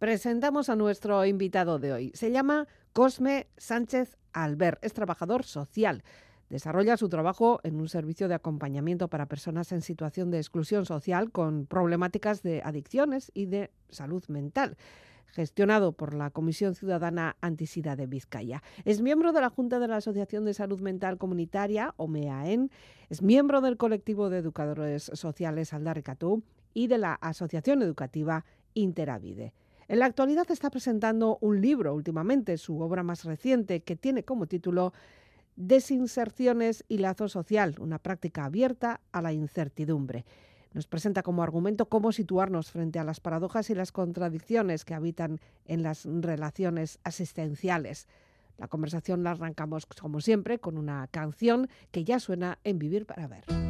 Presentamos a nuestro invitado de hoy. Se llama Cosme Sánchez Albert. Es trabajador social. Desarrolla su trabajo en un servicio de acompañamiento para personas en situación de exclusión social con problemáticas de adicciones y de salud mental gestionado por la Comisión Ciudadana Antisida de Vizcaya. Es miembro de la Junta de la Asociación de Salud Mental Comunitaria, OMEAEN, es miembro del colectivo de educadores sociales Aldarricatú y de la Asociación Educativa Interavide. En la actualidad está presentando un libro últimamente, su obra más reciente, que tiene como título Desinserciones y lazo social, una práctica abierta a la incertidumbre. Nos presenta como argumento cómo situarnos frente a las paradojas y las contradicciones que habitan en las relaciones asistenciales. La conversación la arrancamos, como siempre, con una canción que ya suena en Vivir para Ver.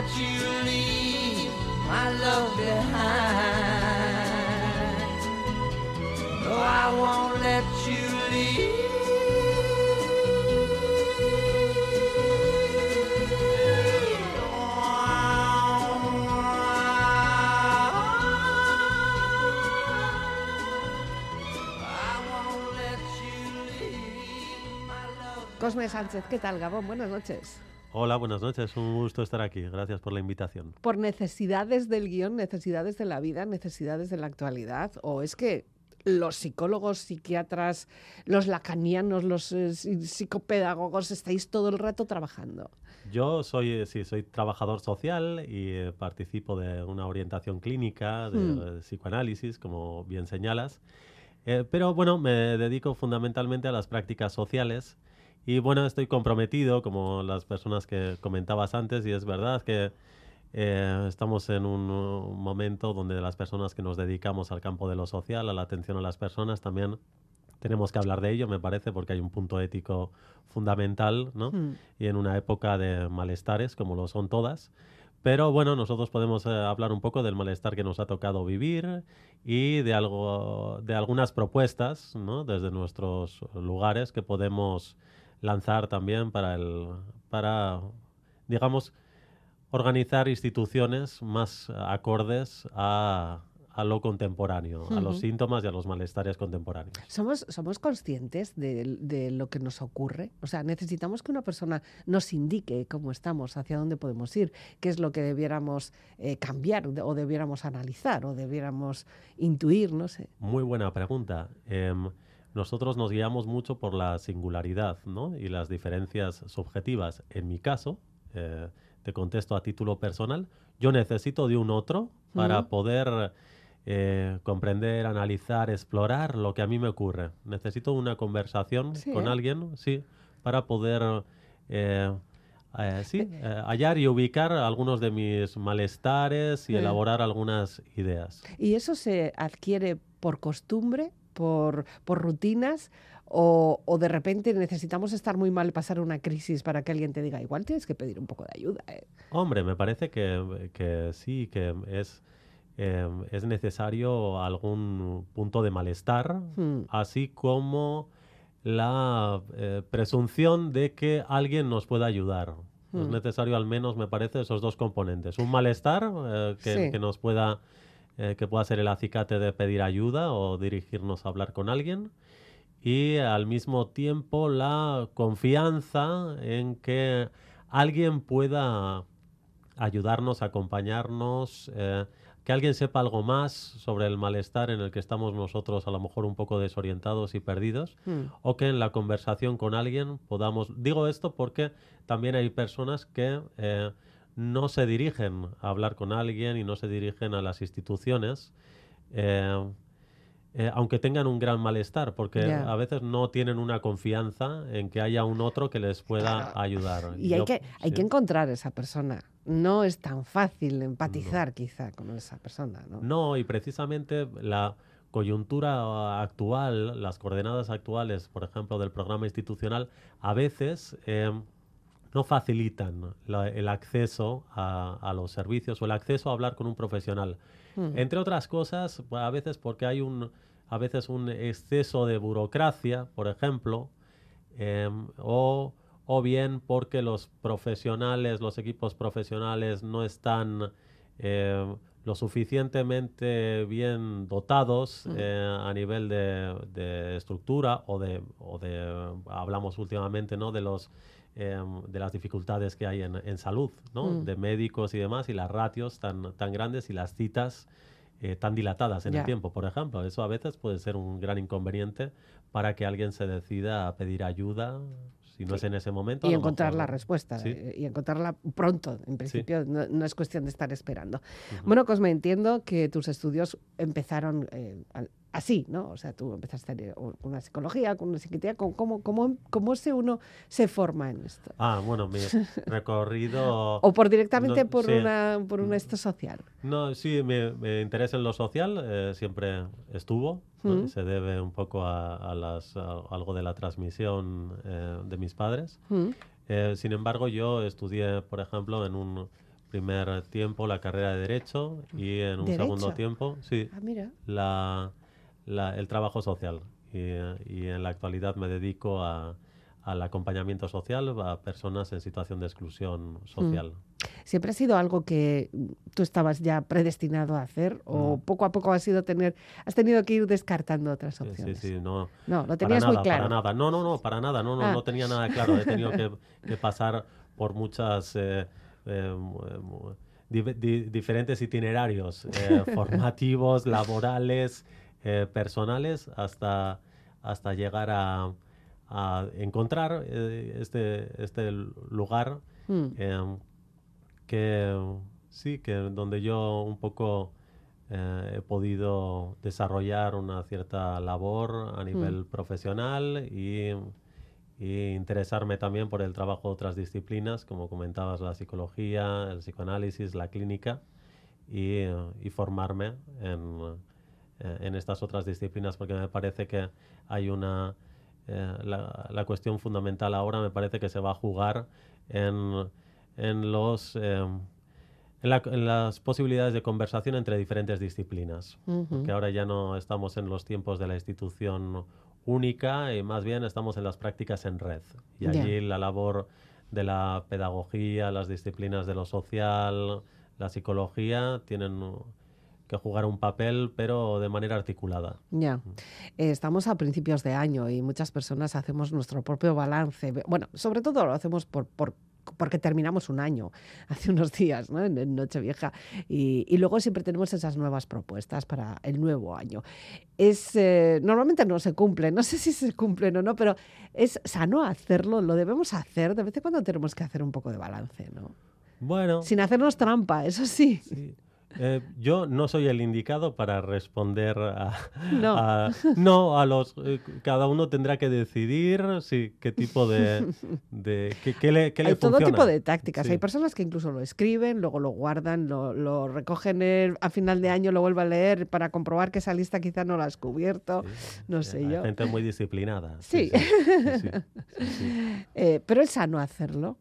Let you leave my love behind. No, I won't let you leave. Cosme Sánchez, ¿qué tal, Gabón? Buenas noches. Hola, buenas noches. Un gusto estar aquí. Gracias por la invitación. ¿Por necesidades del guion, necesidades de la vida, necesidades de la actualidad? ¿O es que los psicólogos, psiquiatras, los lacanianos, los eh, psicopedagogos estáis todo el rato trabajando? Yo soy, eh, sí, soy trabajador social y eh, participo de una orientación clínica de Hmm. psicoanálisis, como bien señalas. Eh, pero bueno, me dedico fundamentalmente a las prácticas sociales y bueno, estoy comprometido, como las personas que comentabas antes, y es verdad que eh, estamos en un, uh, momento donde las personas que nos dedicamos al campo de lo social, a la atención a las personas, también tenemos que hablar de ello, me parece, porque hay un punto ético fundamental, ¿no? Hmm. Y en una época de malestares, como lo son todas. Pero bueno, nosotros podemos eh, hablar un poco del malestar que nos ha tocado vivir y de algo, de algunas propuestas, ¿no? Desde nuestros lugares que podemos lanzar también para el, para, digamos, organizar instituciones más acordes a, a lo contemporáneo, a los síntomas y a los malestares contemporáneos. ¿Somos, ¿Somos conscientes de, de lo que nos ocurre? O sea, necesitamos que una persona nos indique cómo estamos, hacia dónde podemos ir, qué es lo que debiéramos eh, cambiar o debiéramos analizar o debiéramos intuir, no sé. Muy buena pregunta. Em, nosotros nos guiamos mucho por la singularidad ¿no? y las diferencias subjetivas. En mi caso, eh, te contesto a título personal, yo necesito de un otro para poder eh, comprender, analizar, explorar lo que a mí me ocurre. Necesito una conversación con ¿eh? alguien, sí, para poder eh, sí, eh, hallar y ubicar algunos de mis malestares y Eh. elaborar algunas ideas. ¿Y eso se adquiere por costumbre, por, por rutinas? O, o de repente necesitamos estar muy mal, pasar una crisis para que alguien te diga, igual tienes que pedir un poco de ayuda. ¿eh?". Hombre, me parece que, que sí, que es, eh, es necesario algún punto de malestar, Hmm. así como la eh, presunción de que alguien nos pueda ayudar. Es Hmm. necesario al menos, me parece, esos dos componentes. Un malestar eh, que, Sí. que nos pueda, eh, que pueda ser el acicate de pedir ayuda o dirigirnos a hablar con alguien. Y al mismo tiempo la confianza en que alguien pueda ayudarnos, acompañarnos, eh, que alguien sepa algo más sobre el malestar en el que estamos nosotros a lo mejor un poco desorientados y perdidos, Hmm. o que en la conversación con alguien podamos... Digo esto porque también hay personas que eh, no se dirigen a hablar con alguien y no se dirigen a las instituciones. eh, eh, aunque tengan un gran malestar, porque a veces no tienen una confianza en que haya un otro que les pueda Claro. ayudar. Y hay que, hay sí. que encontrar esa persona. No es tan fácil empatizar quizá con esa persona, ¿no? No, y precisamente la coyuntura actual, las coordenadas actuales, por ejemplo, del programa institucional, a veces eh, no facilitan la- el acceso a, a los servicios o el acceso a hablar con un profesional. Hmm. Entre otras cosas, a veces porque hay un, a veces un exceso de burocracia, por ejemplo, em, o, o bien porque los profesionales, los equipos profesionales no están em, lo suficientemente bien dotados Mm. eh, a nivel de, de estructura o de, o de, hablamos últimamente, ¿no? De los em, de las dificultades que hay en, en salud, ¿no? Mm. De médicos y demás, y las ratios tan, tan grandes y las citas eh, tan dilatadas en el tiempo, por ejemplo. Eso a veces puede ser un gran inconveniente para que alguien se decida a pedir ayuda, si no es en ese momento. y encontrar mejor- la respuesta Sí. eh, y encontrarla pronto. En principio no, no es cuestión de estar esperando. Bueno, Cosme, entiendo que tus estudios empezaron eh, al- así, ¿no? O sea, tú empezaste con una psicología, con una psiquiatría. ¿Cómo, cómo, cómo, cómo se uno se forma en esto? Ah, bueno, mi recorrido... O por directamente No, por, sí. una, por un esto social. No, sí, mi, mi interés en lo social eh, siempre estuvo. ¿no? Mm. Se debe un poco a, a las, a algo de la transmisión eh, de mis padres. Mm. Eh, sin embargo, yo estudié, por ejemplo, en un primer tiempo la carrera de Derecho y en un ¿Derecho? segundo tiempo, sí, Ah, mira. la, la- el trabajo social. Y, y en la actualidad me dedico a- al acompañamiento social a personas en situación de exclusión social. ¿Siempre ha sido algo que mm, tú estabas ya predestinado a hacer o Mm. poco a poco has ido tener, has tenido que ir descartando otras Sí, sí, opciones? sí, no, No, lo Para tenías nada, muy claro. Para nada, no, no, no, para nada, no, no, Ah. no tenía nada claro. He tenido que, que pasar por muchas eh, eh, di- di- diferentes itinerarios eh, formativos, laborales, eh, personales, hasta, hasta llegar a, a encontrar eh, este, este lugar Mm. eh, que sí, que donde yo un poco eh, he podido desarrollar una cierta labor a nivel profesional y, y interesarme también por el trabajo de otras disciplinas, como comentabas, la psicología, el psicoanálisis, la clínica, y, y formarme en, eh, en estas otras disciplinas, porque me parece que hay una... eh, la, la cuestión fundamental ahora me parece que se va a jugar en, en los... eh, en, la- en las posibilidades de conversación entre diferentes disciplinas. Ujú. Porque ahora ya no estamos en los tiempos de la institución única y más bien estamos en las prácticas en red. Y allí la labor de la pedagogía, las disciplinas de lo social, la psicología tienen uh, que jugar un papel, pero de manera articulada. Ya. Eh, estamos a principios de año y muchas personas hacemos nuestro propio balance. Bueno, sobre todo lo hacemos por, por, porque terminamos un año hace unos días, ¿no? en, Nochevieja, y, y, luego siempre tenemos esas nuevas propuestas para el nuevo año. Es, eh, normalmente no se cumplen, no sé si se cumplen o no, pero es sano hacerlo, lo debemos hacer, de vez en cuando tenemos que hacer un poco de balance, ¿no? Bueno. Sin hacernos trampa, eso sí. sí. Eh, yo no soy el indicado para responder a no, no a los eh, cada uno tendrá que decidir si qué tipo de, de qué, le, qué hay todo tipo de tácticas. Hay personas que incluso lo escriben luego lo guardan lo, lo recogen a final de año lo vuelven a leer para comprobar que esa lista quizá no la has cubierto. No sé hay yo. gente muy disciplinada. Sí, eh, pero es sano hacerlo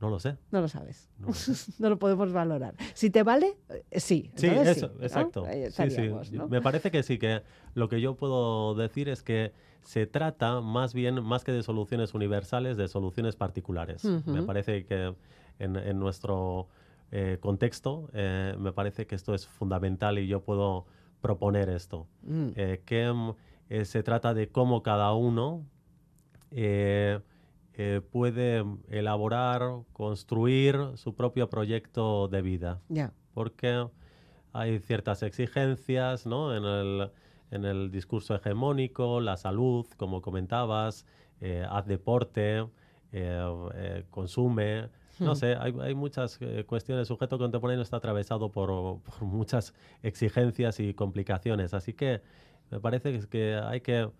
no lo sé. No lo sabes. No lo, podemos valorar. Si te vale, eh, sí. Sí, eso, exacto. Sí, sí. Me parece que sí, que lo que yo puedo decir es que se trata más bien, más que de soluciones universales, de soluciones particulares. Me parece que en, nuestro eh, contexto, eh, me parece que esto es fundamental y yo puedo proponer esto. Mm. que mm, se trata de cómo cada uno eh, puede elaborar, construir su propio proyecto de vida. Porque hay ciertas exigencias ¿no? en, el, en el discurso hegemónico, la salud, como comentabas, eh, haz deporte, eh, consume. No hmm. sé, hay, hay muchas cuestiones. El sujeto contemporáneo está atravesado por, por, muchas exigencias y complicaciones. Así que me parece que hay que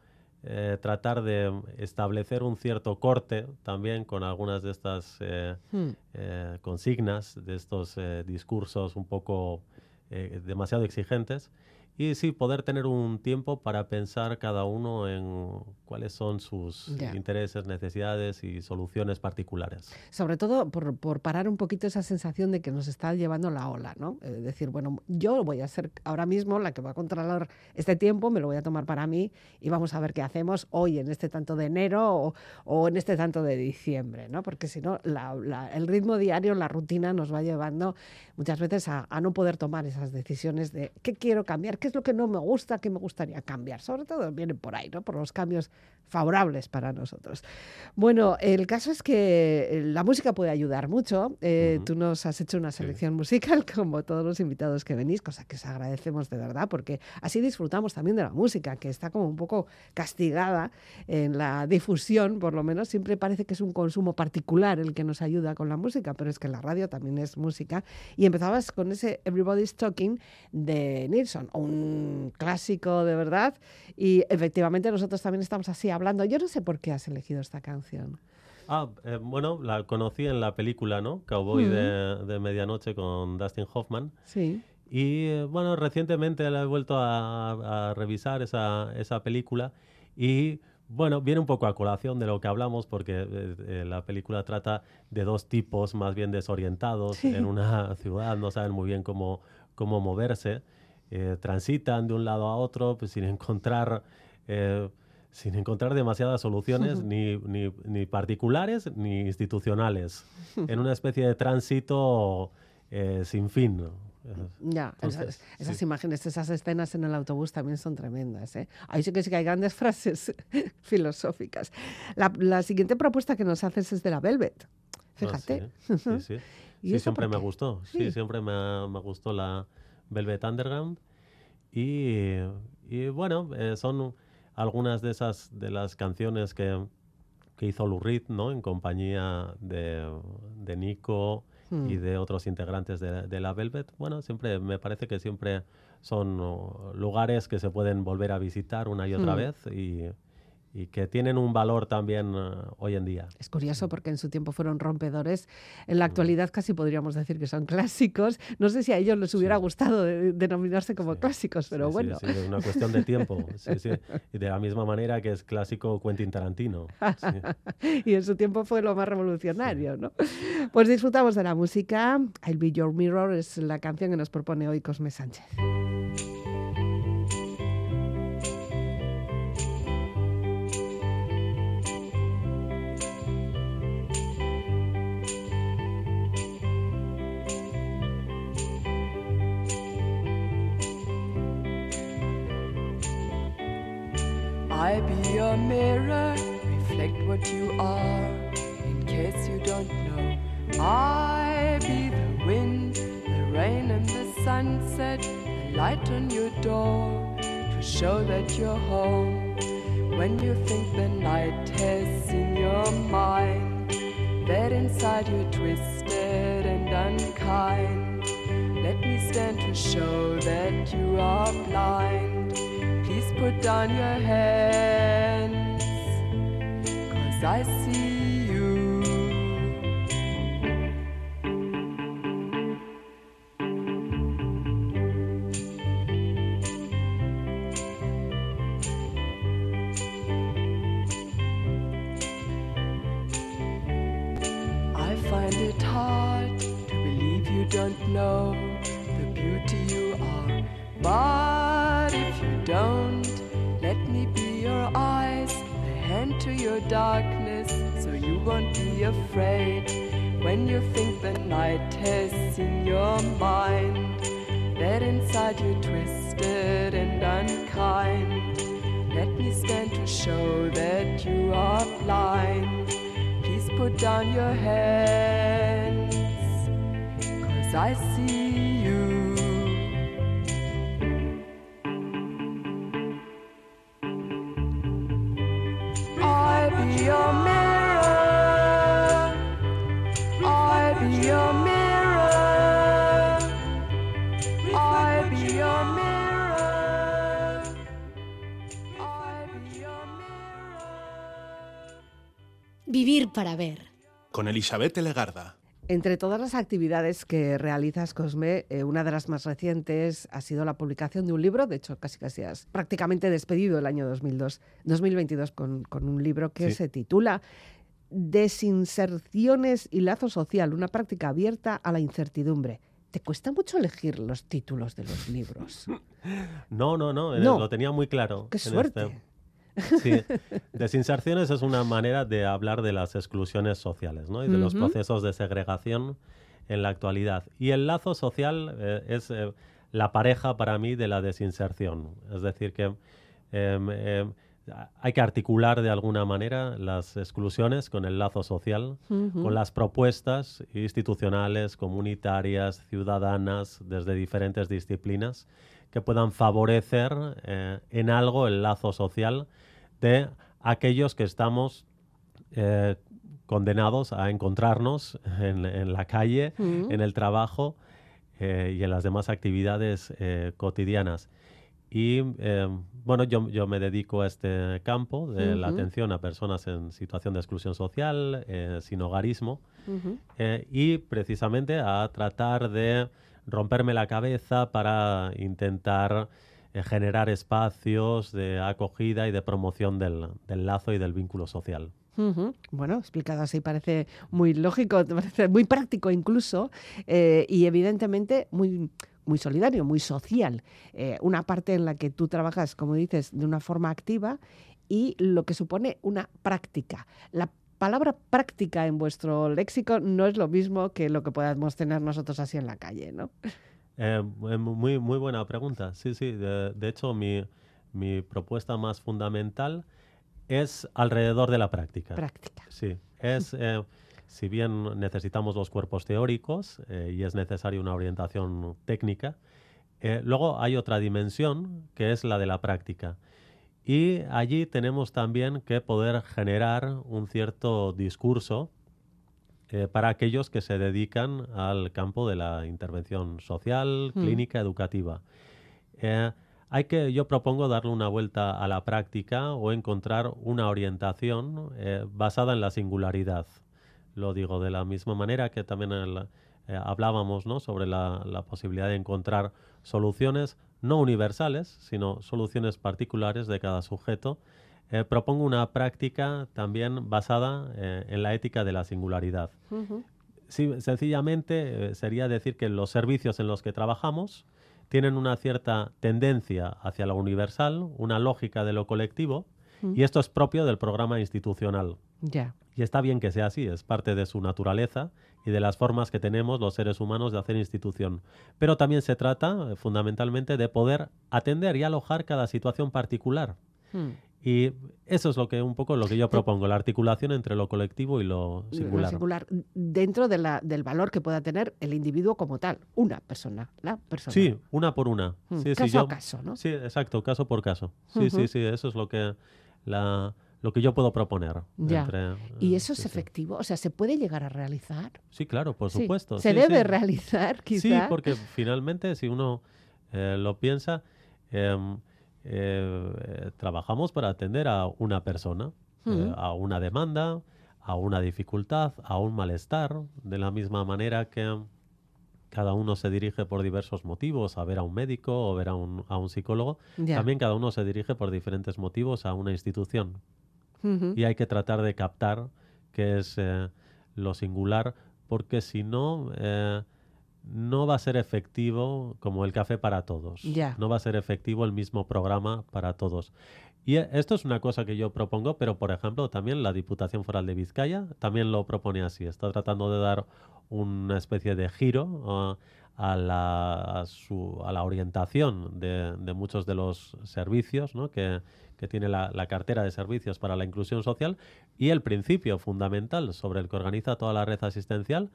eh, tratar de establecer un cierto corte también con algunas de estas eh, hmm. eh, consignas, de estos discursos un poco demasiado exigentes y sí, poder tener un tiempo para pensar cada uno en cuáles son sus intereses, necesidades y soluciones particulares. Sobre todo por, por, parar un poquito esa sensación de que nos está llevando la ola, ¿no? Es decir, bueno, yo voy a ser ahora mismo la que va a controlar este tiempo, me lo voy a tomar para mí y vamos a ver qué hacemos hoy en este tanto de enero o, en este tanto de diciembre, ¿no? Porque si no, el ritmo diario, la rutina nos va llevando muchas veces a, a no poder tomar esas decisiones de qué quiero cambiar, qué es lo que no me gusta, qué me gustaría cambiar. Sobre todo vienen por ahí, ¿no? Por los cambios favorables para nosotros. Bueno, el caso es que eh, la música puede ayudar mucho. Eh, tú nos has hecho una selección musical, como todos los invitados que venís, cosa que os agradecemos de verdad, porque así disfrutamos también de la música, que está como un poco castigada en la difusión, por lo menos. Siempre parece que es un consumo particular el que nos ayuda con la música, pero es que la radio también es música. Y empezabas con ese Everybody's Talking de Nilsson, un clásico de verdad. Y efectivamente nosotros también estamos así hablando. Yo no sé por qué has elegido esta canción. Ah, eh, bueno, la conocí en la película, ¿no? Cowboy de, Medianoche con Dustin Hoffman. Sí. Y eh, bueno, recientemente la he vuelto a, revisar esa, esa, película y bueno, viene un poco a colación de lo que hablamos porque eh, la película trata de dos tipos más bien desorientados en una ciudad, no saben muy bien cómo, cómo moverse, transitan de un lado a otro pues, sin encontrar sin encontrar demasiadas soluciones ni, ni, particulares ni institucionales, en una especie de tránsito eh, sin fin. Ya, esas, imágenes, esas escenas en el autobús también son tremendas. ¿eh? Ahí sí que sí que hay grandes frases filosóficas. La, siguiente propuesta que nos haces es de la Velvet. Fíjate. sí, sí, sí. ¿Y siempre me gustó. Sí, siempre me, me, gustó la Velvet Underground. Y, y bueno, eh, son algunas de esas de las canciones que, que hizo Lurid, ¿no? En compañía de, de Nico y hmm. de otros integrantes de, de, la Velvet. Bueno, siempre me parece que siempre son lugares que se pueden volver a visitar una y otra hmm. vez y y que tienen un valor también eh, hoy en día. Es curioso porque en su tiempo fueron rompedores. En la actualidad casi podríamos decir que son clásicos. No sé si a ellos les hubiera gustado denominarse como clásicos, pero bueno. Sí, es una cuestión de tiempo. Y de la misma manera que es clásico Quentin Tarantino. y en su tiempo fue lo más revolucionario, ¿no? Pues disfrutamos de la música. I'll Be Your Mirror es la canción que nos propone hoy Cosme Sánchez. Your mirror, reflect what you are. In case you don't know, I be the wind, the rain, and the sunset, the light on your door to show that you're home. When you think the night has seen your mind, that inside you're twisted and unkind. Let me stand to show that you are blind. Please put down your cause I see afraid. When you think the night has seen your mind, that inside you're twisted and unkind. Let me stand to show that you are blind. Please put down your hands, cause I Elizabeth Legarda. Entre todas las actividades que realizas, Cosme, eh, una de las más recientes ha sido la publicación de un libro, de hecho casi casi has prácticamente despedido el año 2002, 2022 con, con un libro que Sí. se titula Desinserciones y lazo social, una práctica abierta a la incertidumbre. ¿Te cuesta mucho elegir los títulos de los libros? No, no, no, eh, No. lo tenía muy claro. ¡Qué en este- suerte! Sí, desinserciones es una manera de hablar de las exclusiones sociales ¿no? y de los procesos de segregación en la actualidad. Y el lazo social eh, es eh, la pareja para mí de la desinserción. Es decir, que em, em, hay que articular de alguna manera las exclusiones con el lazo social, con las propuestas institucionales, comunitarias, ciudadanas, desde diferentes disciplinas, que puedan favorecer eh, en algo el lazo social de aquellos que estamos eh, condenados a encontrarnos en, en la calle, Mm. en el trabajo eh, y en las demás actividades cotidianas. Y bueno, yo, yo me dedico a este campo de la atención a personas en situación de exclusión social, sin hogarismo, y precisamente a tratar de romperme la cabeza para intentar eh, generar espacios de acogida y de promoción del, lazo y del vínculo social. Bueno, explicado así parece muy lógico, parece muy práctico incluso eh, y evidentemente muy, muy solidario, muy social. Eh, una parte en la que tú trabajas, como dices, de una forma activa y lo que supone una práctica. Palabra práctica en vuestro léxico no es lo mismo que lo que podamos tener nosotros así en la calle, ¿no? Eh, eh, muy, muy buena pregunta. Sí, sí. De, de hecho, mi, mi propuesta más fundamental es alrededor de la práctica. Práctica. Sí, es, eh, si bien necesitamos los cuerpos teóricos eh, y es necesaria una orientación técnica, luego hay otra dimensión que es la de la práctica. Y allí tenemos también que poder generar un cierto discurso eh, para aquellos que se dedican al campo de la intervención social, Mm. clínica, educativa. Eh, hay que, yo propongo darle una vuelta a la práctica o encontrar una orientación eh, basada en la singularidad. Lo digo de la misma manera que también el- hablábamos ¿no? sobre la, la posibilidad de encontrar soluciones no universales, sino soluciones particulares de cada sujeto. Eh, propongo una práctica también basada eh, en la ética de la singularidad. Sí, sencillamente eh, sería decir que los servicios en los que trabajamos tienen una cierta tendencia hacia lo universal, una lógica de lo colectivo, y esto es propio del programa institucional. Ya. Y está bien que sea así, es parte de su naturaleza y de las formas que tenemos los seres humanos de hacer institución. Pero también se trata, eh, fundamentalmente, de poder atender y alojar cada situación particular. Mm. Y eso es lo que un poco lo que yo propongo, la articulación entre lo colectivo y lo Lo singular. dentro de la, del valor que pueda tener el individuo como tal, una persona, la persona. Sí, una por una. Mm, Sí, sí, caso yo- a caso, ¿no? Sí, exacto, caso por caso. Sí, sí, sí, eso es lo que la, lo que yo puedo proponer. Ya. entre, ¿Y eh, eso sí, es sí. efectivo? O sea, ¿se puede llegar a realizar? Sí, claro, por Sí. supuesto. ¿Se debe realizar, quizá? Sí, porque finalmente, si uno eh, lo piensa, em, eh, eh, trabajamos para atender a una persona, eh, a una demanda, a una dificultad, a un malestar, de la misma manera que cada uno se dirige por diversos motivos a ver a un médico o ver a un, a un psicólogo, Ya. también cada uno se dirige por diferentes motivos a una institución Y hay que tratar de captar qué es eh, lo singular, porque si no, eh, no va a ser efectivo como el café para todos. No va a ser efectivo el mismo programa para todos. Y eh, esto es una cosa que yo propongo, pero por ejemplo también la Diputación Foral de Vizcaya también lo propone así. Está tratando de dar una especie de giro ah, a, la, a, su- a la orientación de, de muchos de los servicios ¿no? que, que tiene la, la cartera de servicios para la inclusión social y el principio fundamental sobre el que organiza toda la red asistencial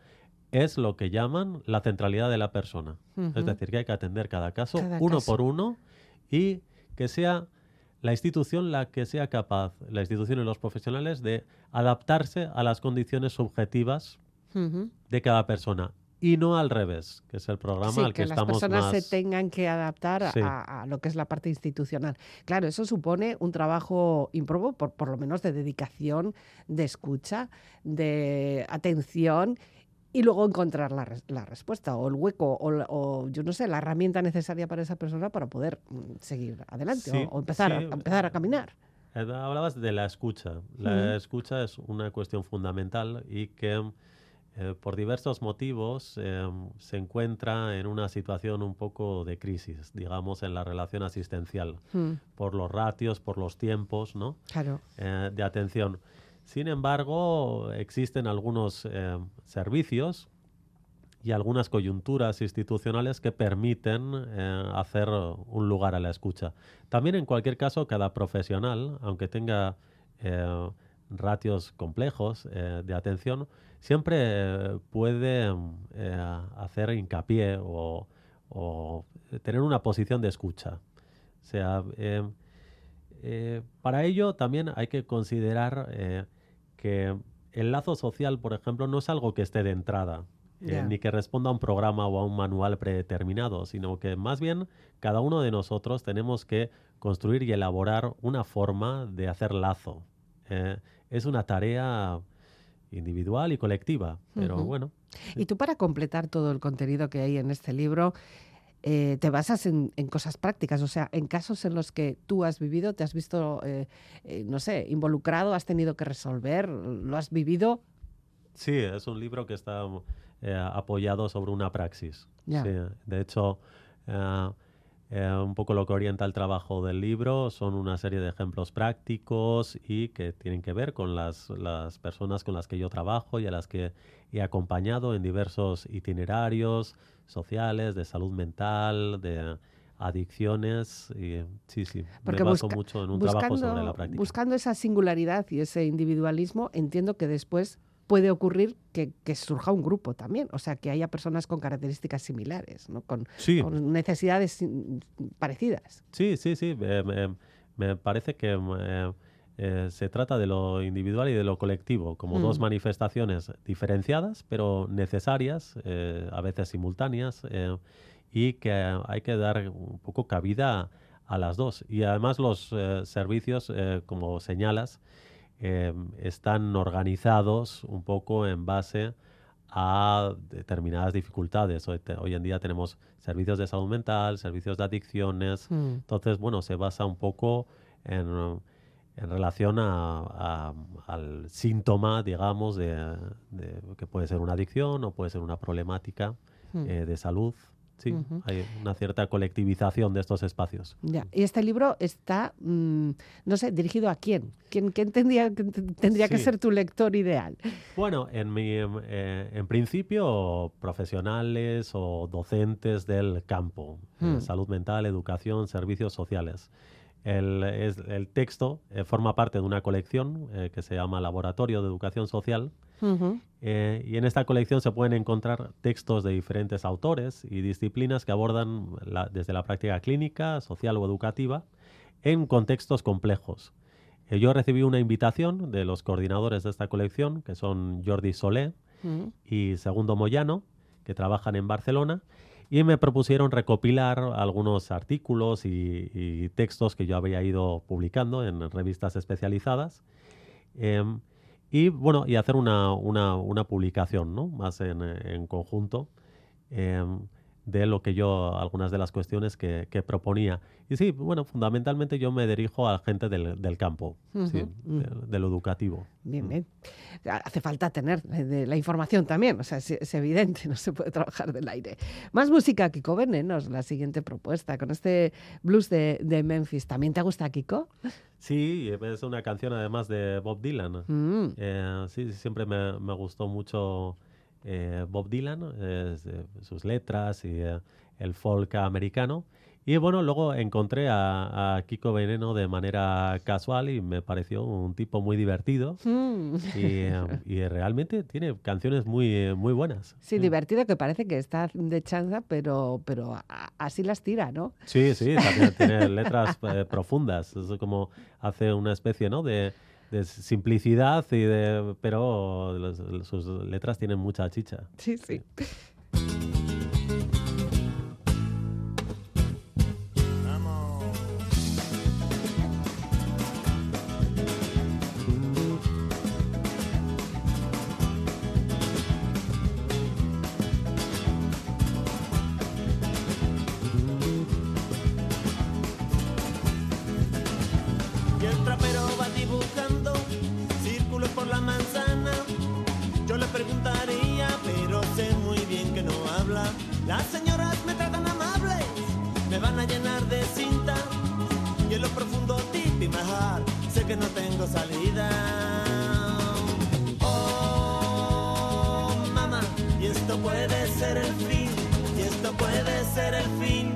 es lo que llaman la centralidad de la persona. Es decir, que hay que atender cada caso Cada uno caso. por uno y que sea la institución la que sea capaz, la institución y los profesionales, de adaptarse a las condiciones subjetivas de cada persona y no al revés, que es el programa Sí, al que, que las estamos personas más... se tengan que adaptar a- Sí. a, a lo que es la parte institucional. Claro, eso supone un trabajo improbo, por, por lo menos de dedicación, de escucha, de atención y luego encontrar la, la respuesta o el hueco o, o, yo no sé, la herramienta necesaria para esa persona para poder mm, seguir adelante Sí, o, o empezar, a- sí. a empezar a caminar. Eh, Hablabas de la escucha. La Ujú. escucha es una cuestión fundamental y que eh, por diversos motivos eh, se encuentra en una situación un poco de crisis, digamos, en la relación asistencial, Mm, por los ratios, por los tiempos, ¿no? claro. eh, de atención. Sin embargo, existen algunos eh, servicios y algunas coyunturas institucionales que permiten eh, hacer un lugar a la escucha. También, en cualquier caso, cada profesional, aunque tenga ratios complejos de atención, siempre puede eh, hacer hincapié o, o tener una posición de escucha. O sea, eh, eh, para ello también hay que considerar que el lazo social, por ejemplo, no es algo que esté de entrada, ni que responda a un programa o a un manual predeterminado, sino que más bien cada uno de nosotros tenemos que construir y elaborar una forma de hacer lazo. Es una tarea individual y colectiva, pero bueno. Y tú para completar todo el contenido que hay en este libro, eh, te basas en, en cosas prácticas, o sea, en casos en los que tú has vivido, te has visto, eh, eh, no sé, involucrado, has tenido que resolver, lo has vivido. Sí, es un libro que está apoyado sobre una praxis. Sí, de hecho, eh, un poco lo que orienta el trabajo del libro son una serie de ejemplos prácticos y que tienen que ver con las, las personas con las que yo trabajo y a las que he acompañado en diversos itinerarios sociales, de salud mental, de adicciones. Y, sí, sí, Porque me baso busca- mucho en un trabajo sobre la práctica. buscando esa singularidad y ese individualismo, entiendo que después puede ocurrir que, que surja un grupo también, o sea, que haya personas con características similares, ¿no? con, Sí, con necesidades parecidas. Sí, sí, sí. eh, me, me parece que eh, eh, se trata de lo individual y de lo colectivo, como dos Mm. manifestaciones diferenciadas, pero necesarias, eh, a veces simultáneas, y que hay que dar un poco cabida a las dos. Y además los servicios, como señalas, eh, están organizados un poco en base a determinadas dificultades. Hoy, te- hoy en día tenemos servicios de salud mental, servicios de adicciones. Mm. Entonces, bueno, se basa un poco en, en relación a- a- al síntoma, digamos, de, de- que puede ser una adicción o puede ser una problemática Mm. eh, de salud. Sí, hay una cierta colectivización de estos espacios. Ya. Y este libro está, mm, no sé, dirigido a quién. ¿Quién, quién tendría, que- tendría que ser tu lector ideal? Bueno, en, mi, em, eh, en principio, profesionales o docentes del campo, eh, Hmm. salud mental, educación, servicios sociales. el, es- el texto eh, forma parte de una colección que se llama Laboratorio de Educación Social. Eh, y en esta colección se pueden encontrar textos de diferentes autores y disciplinas que abordan la- desde la práctica clínica, social o educativa en contextos complejos. Eh, yo recibí una invitación de los coordinadores de esta colección, que son Jordi Solé, y Segundo Moyano, que trabajan en Barcelona, y me propusieron recopilar algunos artículos y, y textos que yo había ido publicando en revistas especializadas. Em, y bueno, y hacer una, una- una publicación, ¿no? Más en, eh, en conjunto em, de lo que yo, algunas de las cuestiones que, que proponía. Y sí, bueno, fundamentalmente yo me dirijo a la gente del, del campo, sí, Ujú, de, de lo educativo. Bien, bien. Hace falta tener eh, de la información también, o sea, es, es evidente, no se puede trabajar del aire. Más música, Kiko Venenos, la siguiente propuesta, con este blues de, de Memphis. ¿También te gusta, Kiko? Sí, es una canción además de Bob Dylan. Mm, Eh, sí, siempre me, me gustó mucho eh, Bob Dylan, eh, sus letras y eh, el folk americano. Y bueno, luego encontré a, a Kiko Veneno de manera casual y me pareció un tipo muy divertido. mm. Y, eh, y realmente tiene canciones muy, muy buenas. Sí, divertido, que parece que está de chanza, pero, pero así las tira, ¿no? Sí, sí, también tiene letras eh, profundas. Es como hace una especie, ¿no? De, de simplicidad y de, pero los- sus letras tienen mucha chicha. Sí, sí. Puede ser el fin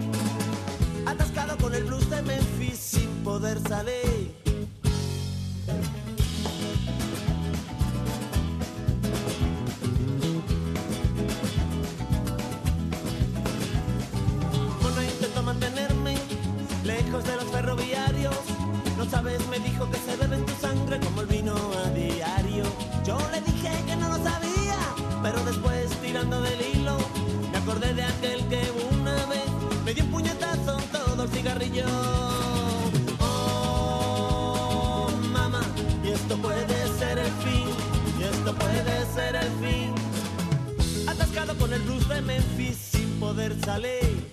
atascado con el blues de Memphis sin poder salir. Bueno, intento mantenerme lejos de los ferroviarios. No sabes, me dijo que se bebe en tu sangre como el vino a dio un puñetazo todo el cigarrillo. Oh, mamá, y esto puede ser el fin, y esto puede ser el fin. Atascado con el blues de Memphis sin poder salir.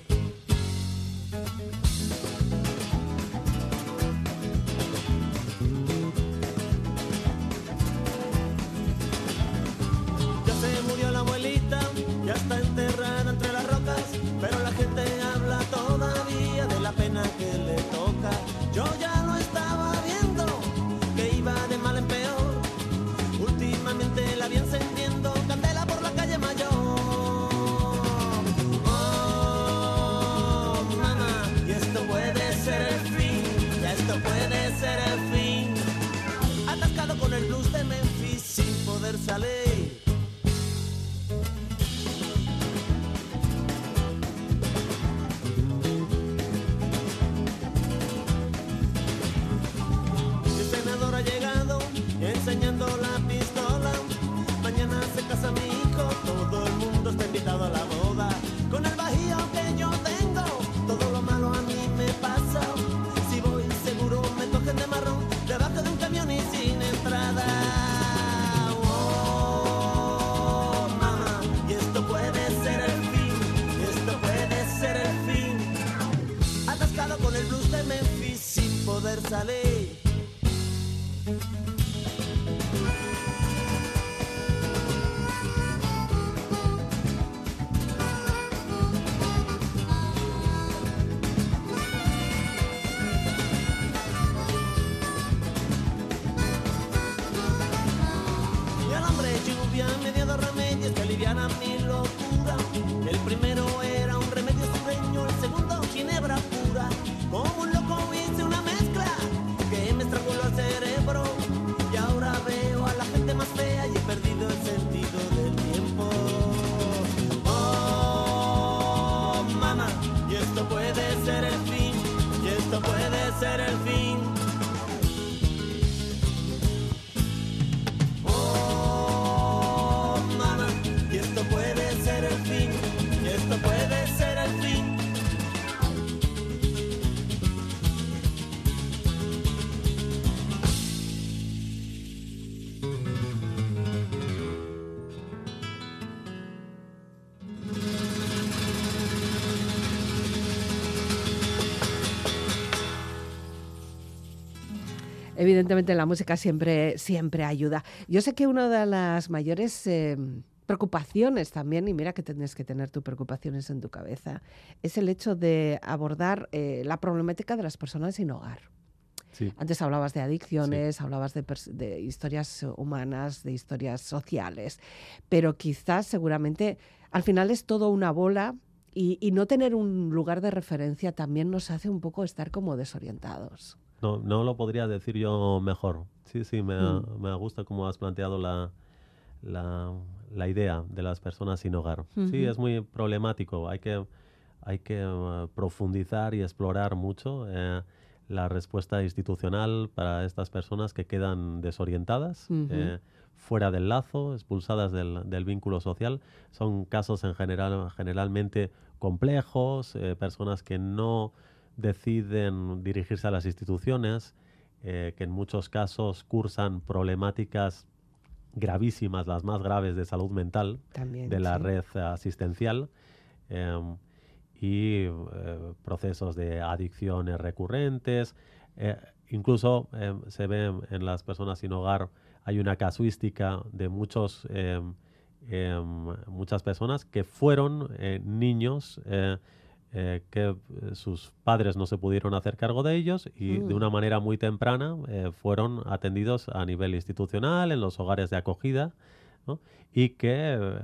esto puede ser el fin. Evidentemente la música siempre, siempre ayuda. Yo sé que una de las mayores... Em, preocupaciones también, y mira que tienes que tener tus preocupaciones en tu cabeza, es el hecho de abordar eh, la problemática de las personas sin hogar. Sí. Antes hablabas de adicciones, hablabas de, de, historias humanas, de historias sociales, pero quizás seguramente al final es todo una bola y, y, no tener un lugar de referencia también nos hace un poco estar como desorientados. No, no lo podría decir yo mejor. Sí, sí, me, mm. me gusta cómo has planteado la, la, la, idea de las personas sin hogar. Uh -huh. Sí, es muy problemático. Hay que, hay que uh, profundizar y explorar mucho eh, la respuesta institucional para estas personas que quedan desorientadas. Uh -huh. eh, fuera del lazo, expulsadas del, del, vínculo social. Son casos en general, generalmente complejos, eh, personas que no deciden dirigirse a las instituciones, eh, que en muchos casos cursan problemáticas gravísimas, las más graves de salud mental También, de la sí. red asistencial eh, y eh, procesos de adicciones recurrentes. Eh, incluso se ve en las personas sin hogar, hay una casuística de muchos, muchas personas que fueron niños eh, que eh, sus padres no se pudieron hacer cargo de ellos y Mm. de una manera muy temprana eh, fueron atendidos a nivel institucional, en los hogares de acogida, ¿no? y que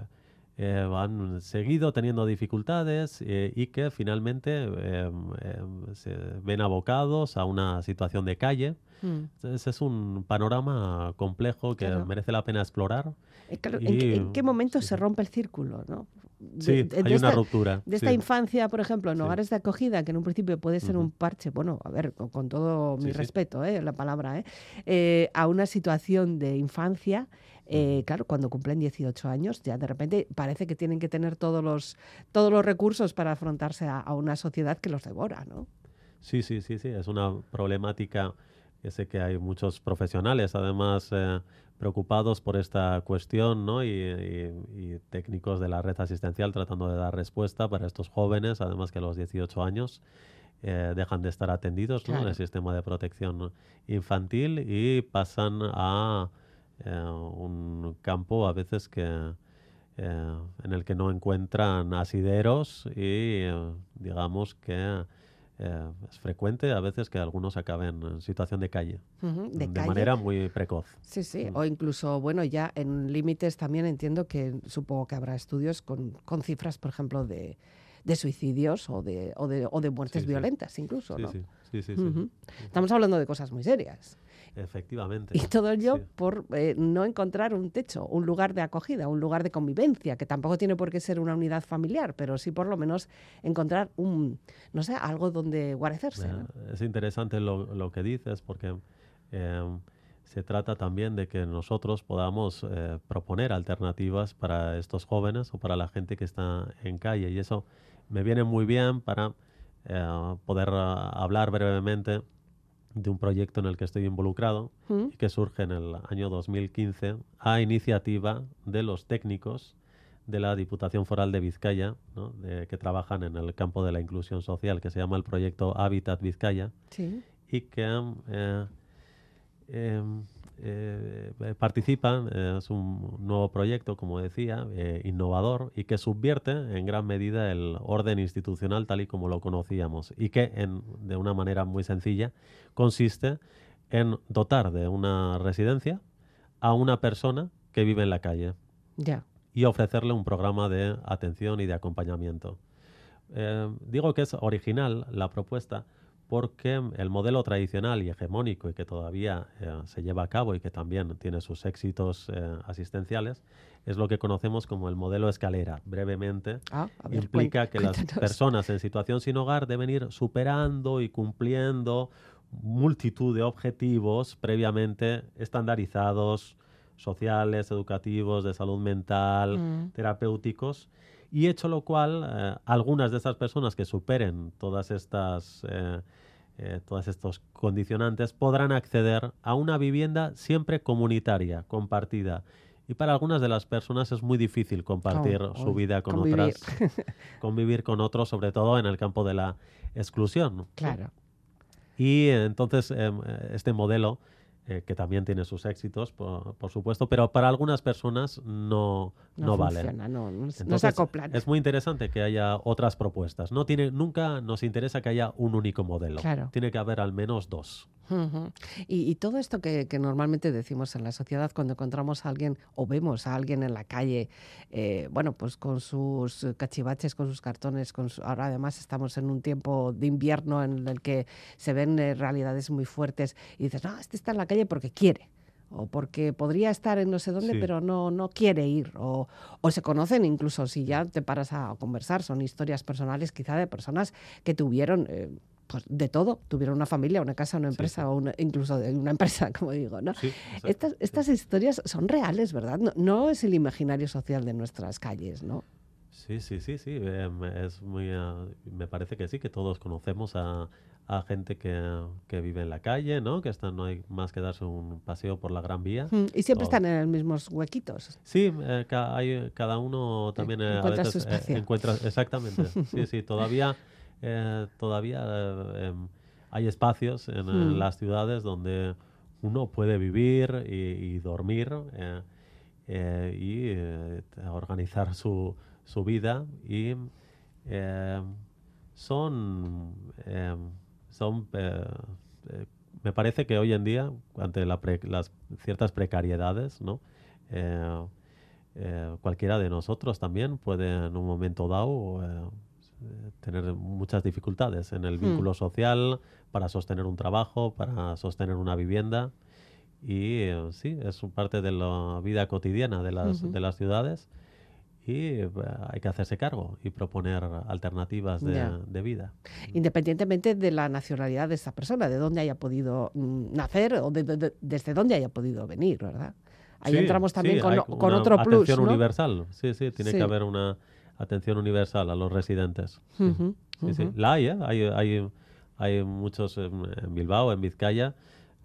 eh, han seguido teniendo dificultades eh, y que finalmente eh, se ven abocados a una situación de calle. Mm. Ese es un panorama complejo que Claro. merece la pena explorar. Eh, claro, ¿en, qué, en qué Y- momento sí, se rompe el círculo? ¿no? De- Sí, de- hay de una esta- ruptura. De esta sí. infancia, por ejemplo, en hogares de acogida, que en un principio puede ser Ujú. un parche, bueno, a ver, con, con todo mi respeto, ¿eh? la palabra. Eh, a una situación de infancia, eh, claro, cuando cumplen 18 años, ya de repente parece que tienen que tener todos los, todos los recursos para afrontarse a, a una sociedad que los devora, ¿no? Sí, sí, sí, sí, es una problemática sé que hay muchos profesionales, además, eh, preocupados por esta cuestión, ¿no? Y, y- y técnicos de la red asistencial tratando de dar respuesta para estos jóvenes, además que a los 18 años eh, dejan de estar atendidos ¿no? en el sistema de protección infantil y pasan a eh, un campo a veces que eh, en el que no encuentran asideros y eh, digamos que eh, es frecuente a veces que algunos acaben en situación de calle, De, calle. manera muy precoz. Sí, sí, Mm. o incluso, bueno, ya en límites también entiendo que supongo que habrá estudios con, con cifras, por ejemplo, de, de suicidios o de, o de, o de muertes Sí, sí. violentas incluso, Sí, ¿no? sí, sí, sí. Estamos hablando de cosas muy serias. Efectivamente. Y todo ello Sí. por eh, no encontrar un techo, un lugar de acogida, un lugar de convivencia, que tampoco tiene por qué ser una unidad familiar, pero sí por lo menos encontrar un, no sé, algo donde guarecerse. ¿no? Es interesante lo, lo que dices porque eh, se trata también de que nosotros podamos eh, proponer alternativas para estos jóvenes o para la gente que está en calle y eso me viene muy bien para eh, poder ah, hablar brevemente de un proyecto en el que estoy involucrado ¿Mm? y que surge en el año 2015 a iniciativa de los técnicos de la Diputación Foral de Vizcaya, ¿no? de- que trabajan en el campo de la inclusión social, que se llama el proyecto Hábitat Vizcaya, Sí. y que eh, em, eh, eh, participan, eh, es un nuevo proyecto, como decía, eh, innovador y que subvierte en gran medida el orden institucional tal y como lo conocíamos y que en- de una manera muy sencilla consiste en dotar de una residencia a una persona que vive en la calle y ofrecerle un programa de atención y de acompañamiento. Eh, digo que es original la propuesta porque el modelo tradicional y hegemónico y que todavía eh, se lleva a cabo y que también tiene sus éxitos eh, asistenciales es lo que conocemos como el modelo escalera. Brevemente, Ah, ver, implica que las personas en situación sin hogar deben ir superando y cumpliendo multitud de objetivos previamente estandarizados, sociales, educativos, de salud mental, Mm. terapéuticos, y hecho lo cual, eh, algunas de estas personas que superen todas estas... eh, eh, todos estos condicionantes podrán acceder a una vivienda siempre comunitaria, compartida. Y para algunas de las personas es muy difícil compartir Oh, su vida con convivir. otras, convivir con otros, sobre todo en el campo de la exclusión. Claro. Y entonces em, este modelo eh, que también tiene sus éxitos, por, por supuesto, pero para algunas personas no, no, valen. funciona, no, no, no se acoplan. Es muy interesante que haya otras propuestas. No tiene, nunca nos interesa que haya un único modelo. Claro. Tiene que haber al menos dos. Y, y todo esto que, que normalmente decimos en la sociedad cuando encontramos a alguien o vemos a alguien en la calle, eh, bueno, pues con sus cachivaches, con sus cartones, con su- ahora además estamos en un tiempo de invierno en el que se ven eh, realidades muy fuertes y dices, no, este está en la calle porque quiere. O porque podría estar en no sé dónde, Sí. pero no, no quiere ir. O, o se conocen incluso si ya te paras a conversar. Son historias personales quizá de personas que tuvieron eh, pues de todo. Tuvieron una familia, una casa, una empresa sí. o una- incluso de una empresa, como digo. ¿no? Sí. Estas, estas historias son reales, ¿verdad? No, no es el imaginario social de nuestras calles, ¿no? Sí, sí, sí, sí. em, es muy, ah, me parece que sí, que todos conocemos a, a gente que, que vive en la calle, ¿no? Que están, no hay más que darse un paseo por la Gran Vía. Mm, Y siempre O- están en los mismos huequitos. Sí, eh, ca- hay, cada uno también eh, a encuentra su veces, eh, espacio. encuentra exactamente. Sí, sí, todavía, eh, todavía eh, em, hay espacios en, eh, Mm. las ciudades donde uno puede vivir y, y dormir eh, y organizar su, su vida y eh, son eh, son me parece que hoy en día ante la pre- las ciertas precariedades no Eh, eh, cualquiera de nosotros también puede en un momento dado eh, tener muchas dificultades en el vínculo social para sostener un trabajo para sostener una vivienda y eh, sí es parte de la vida cotidiana de las, de las ciudades y eh, hay que hacerse cargo y proponer alternativas de, de vida. Independientemente de la nacionalidad de esa persona, de dónde haya podido mm, nacer o de- de- de- desde dónde haya podido venir, ¿verdad? Ahí Sí, entramos también sí, con, con una otro plus, Atención ¿no? universal, sí, sí, tiene Sí. que haber una atención universal a los residentes. Sí. Sí. La hay, ¿eh? hay, hay, hay muchos en, en Bilbao, en Vizcaya,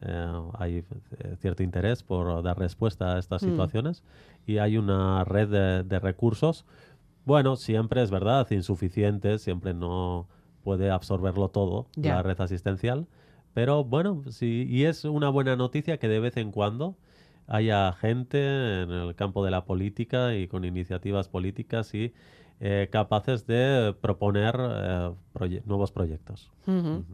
eh, hay eh, cierto interés por dar respuesta a estas Mm. situaciones y hay una red de, de recursos. Bueno, siempre es verdad, insuficiente, siempre no puede absorberlo todo la red asistencial, pero bueno, sí, y es una buena noticia que de vez en cuando haya gente en el campo de la política y con iniciativas políticas y eh, capaces de proponer eh, proye- nuevos proyectos.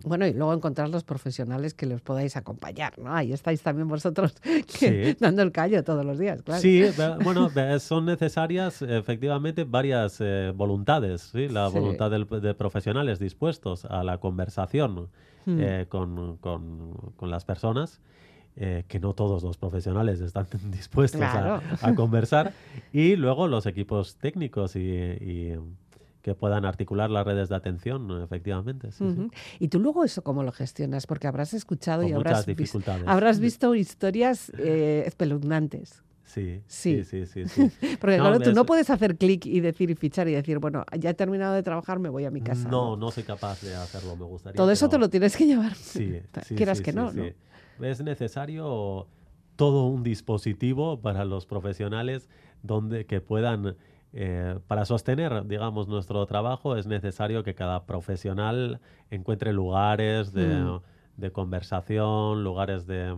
Bueno, y luego encontrar los profesionales que los podáis acompañar, ¿no? Ahí estáis también vosotros que- Sí. dando el callo todos los días, claro. Sí, bueno, son necesarias efectivamente varias eh, voluntades, ¿sí? la Sí. voluntad de profesionales dispuestos a la conversación Mm. con, con- con las personas. Eh, que no todos los profesionales están dispuestos a- Claro. a, conversar y luego los equipos técnicos y, y que puedan articular las redes de atención efectivamente sí, sí. Ujú. Y tú luego eso cómo lo gestionas, porque habrás escuchado Con y habrás, visto historias eh, espeluznantes. Sí, Sí. sí, sí, sí. Porque No, claro, tú no puedes hacer clic y decir y fichar y decir, bueno, ya he terminado de trabajar, me voy a mi casa. No, no soy capaz de hacerlo, me gustaría. Todo eso te pero- lo tienes que llevar. Sí, Quieras que no, sí. ¿no? Es necesario todo un dispositivo para los profesionales donde que puedan eh, para sostener, digamos, nuestro trabajo es necesario que cada profesional encuentre lugares de, Mm. de conversación, lugares de,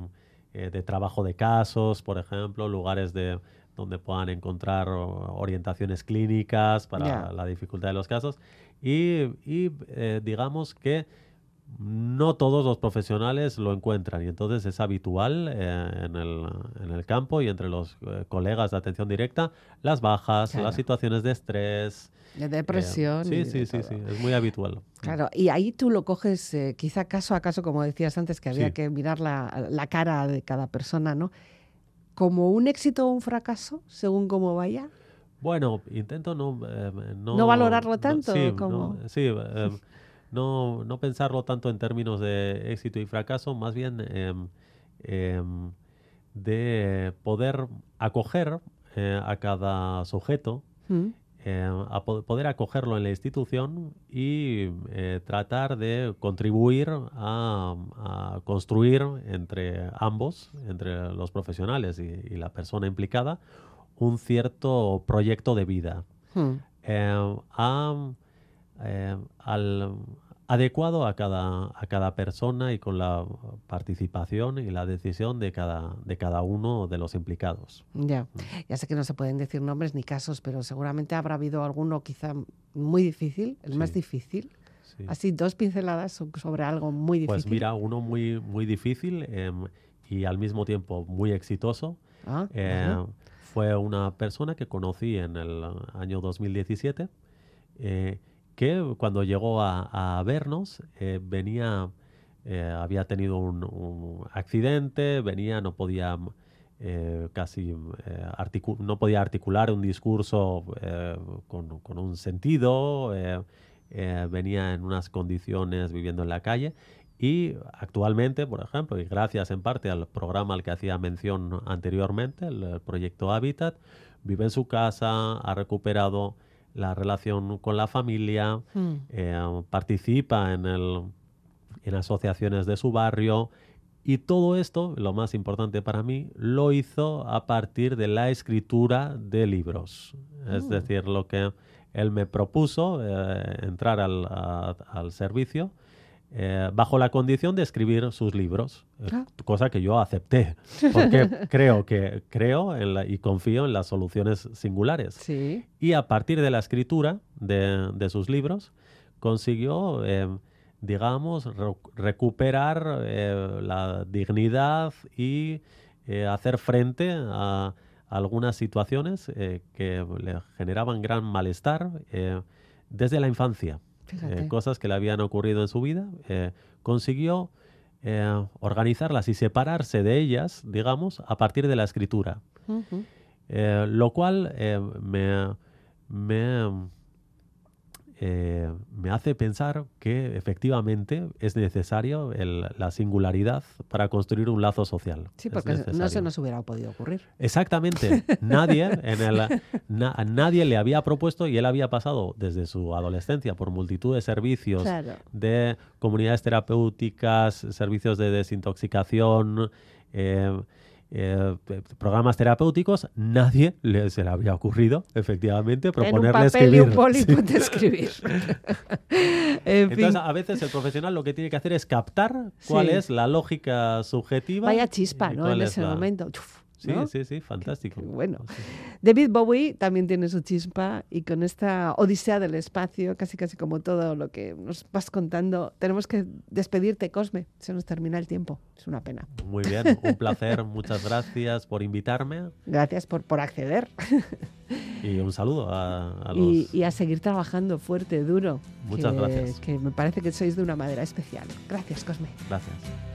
eh, de trabajo de casos, por ejemplo, lugares de donde puedan encontrar orientaciones clínicas para la dificultad de los casos y, y, eh, digamos que no todos los profesionales lo encuentran y entonces es habitual eh, en, el, en el campo y entre los eh, colegas de atención directa las bajas, Claro. las situaciones de estrés. De eh, depresión. sí, sí, sí, sí, es muy habitual. Claro, y ahí tú lo coges quizá caso a caso, como decías antes, que había Sí. que mirar la, la cara de cada persona, ¿no? Como un éxito o un fracaso, según cómo vaya. Bueno, intento no... no, ¿No valorarlo tanto, sí, como? no, sí, no, no pensarlo tanto en términos de éxito y fracaso, más bien em, em, de poder acoger eh, a cada sujeto Mm. eh, a po- poder acogerlo en la institución y eh, tratar de contribuir a, a construir entre ambos, entre los profesionales y, y la persona implicada, un cierto proyecto de vida. Mm. A, eh, al, adecuado a cada, a cada persona y con la participación y la decisión de cada, de cada uno de los implicados. Ya, ya sé que no se pueden decir nombres ni casos, pero seguramente habrá habido alguno quizá muy difícil, el más Sí. difícil. Sí. Así, dos pinceladas so- sobre algo muy difícil. Pues mira, uno muy, muy difícil em, y al mismo tiempo muy exitoso. Ah, Eh. Fue una persona que conocí en el año 2017, eh, que cuando llegó a, vernos eh, venía, eh, había tenido un, accidente, venía, no podía eh, casi eh, no podía articular un discurso con, con un sentido, venía en unas condiciones viviendo en la calle. Y actualmente, por ejemplo, y gracias en parte al programa al que hacía mención anteriormente, el proyecto Habitat, vive en su casa, ha recuperado la relación con la familia, Mm. eh, participa en, el, en asociaciones de su barrio y todo esto, lo más importante para mí, lo hizo a partir de la escritura de libros. Es Mm. decir, lo que él me propuso, eh, entrar al, a- al servicio, eh, bajo la condición de escribir sus libros, eh, Ah. cosa que yo acepté, porque creo que creo en la- y confío en las soluciones singulares. Sí. Y a partir de la escritura de, de sus libros, consiguió, eh, digamos, re- recuperar eh, la dignidad y hacer frente a algunas situaciones que le generaban gran malestar desde la infancia. Eh, cosas que le habían ocurrido en su vida. eh, consiguió eh, organizarlas y separarse de ellas, digamos, a partir de la escritura. Lo cual me, me, eh, me hace pensar que efectivamente es necesario el- la singularidad para construir un lazo social. Sí, porque no se nos hubiera podido ocurrir. Exactamente. Nadie, en el, na- a nadie le había propuesto y él había pasado desde su adolescencia por multitud de servicios Claro. de comunidades terapéuticas, servicios de desintoxicación, eh, eh, programas terapéuticos, nadie le, se le habría ocurrido, efectivamente, En un proponerle papel escribir. y un boli Sí. ponte a escribir. en fin, Entonces, a veces el profesional lo que tiene que hacer es captar cuál Sí. es la lógica subjetiva. vaya chispa, ¿no? En es ese la- momento. Sí, ¿no? sí, sí, fantástico. Qué bueno. Sí. David Bowie también tiene su chispa y con esta odisea del espacio, casi casi como todo lo que nos vas contando, tenemos que despedirte, Cosme. Se nos termina el tiempo. Es una pena. Muy bien, un placer, muchas gracias por invitarme Gracias por, por acceder y un saludo a, a los... y, y a seguir trabajando fuerte, duro. Muchas que- gracias. Que me parece que sois de una madera especial. Gracias, Cosme. Gracias.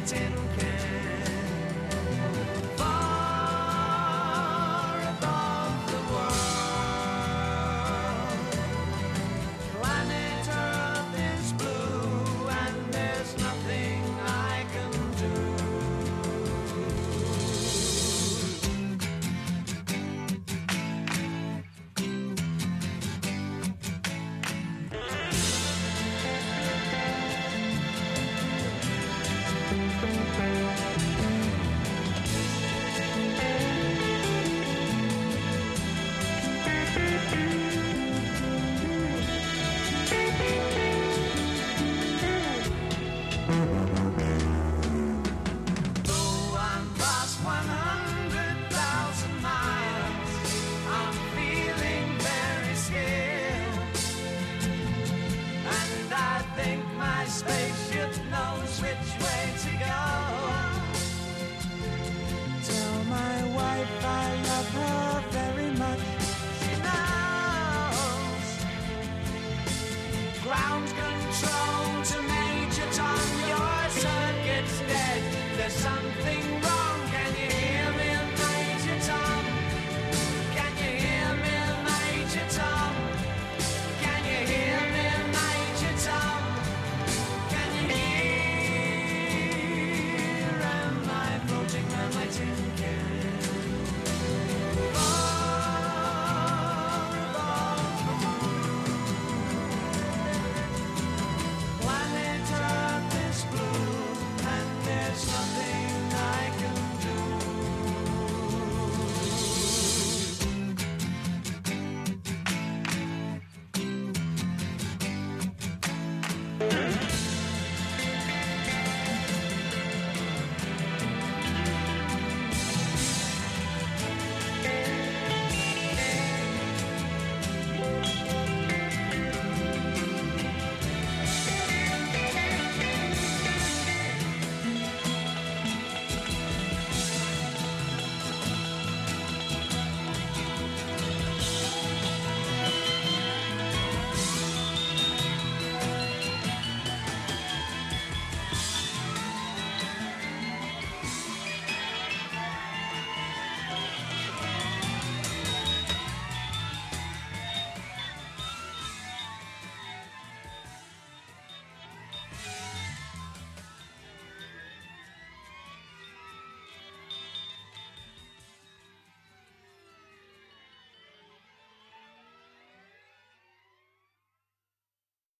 Latin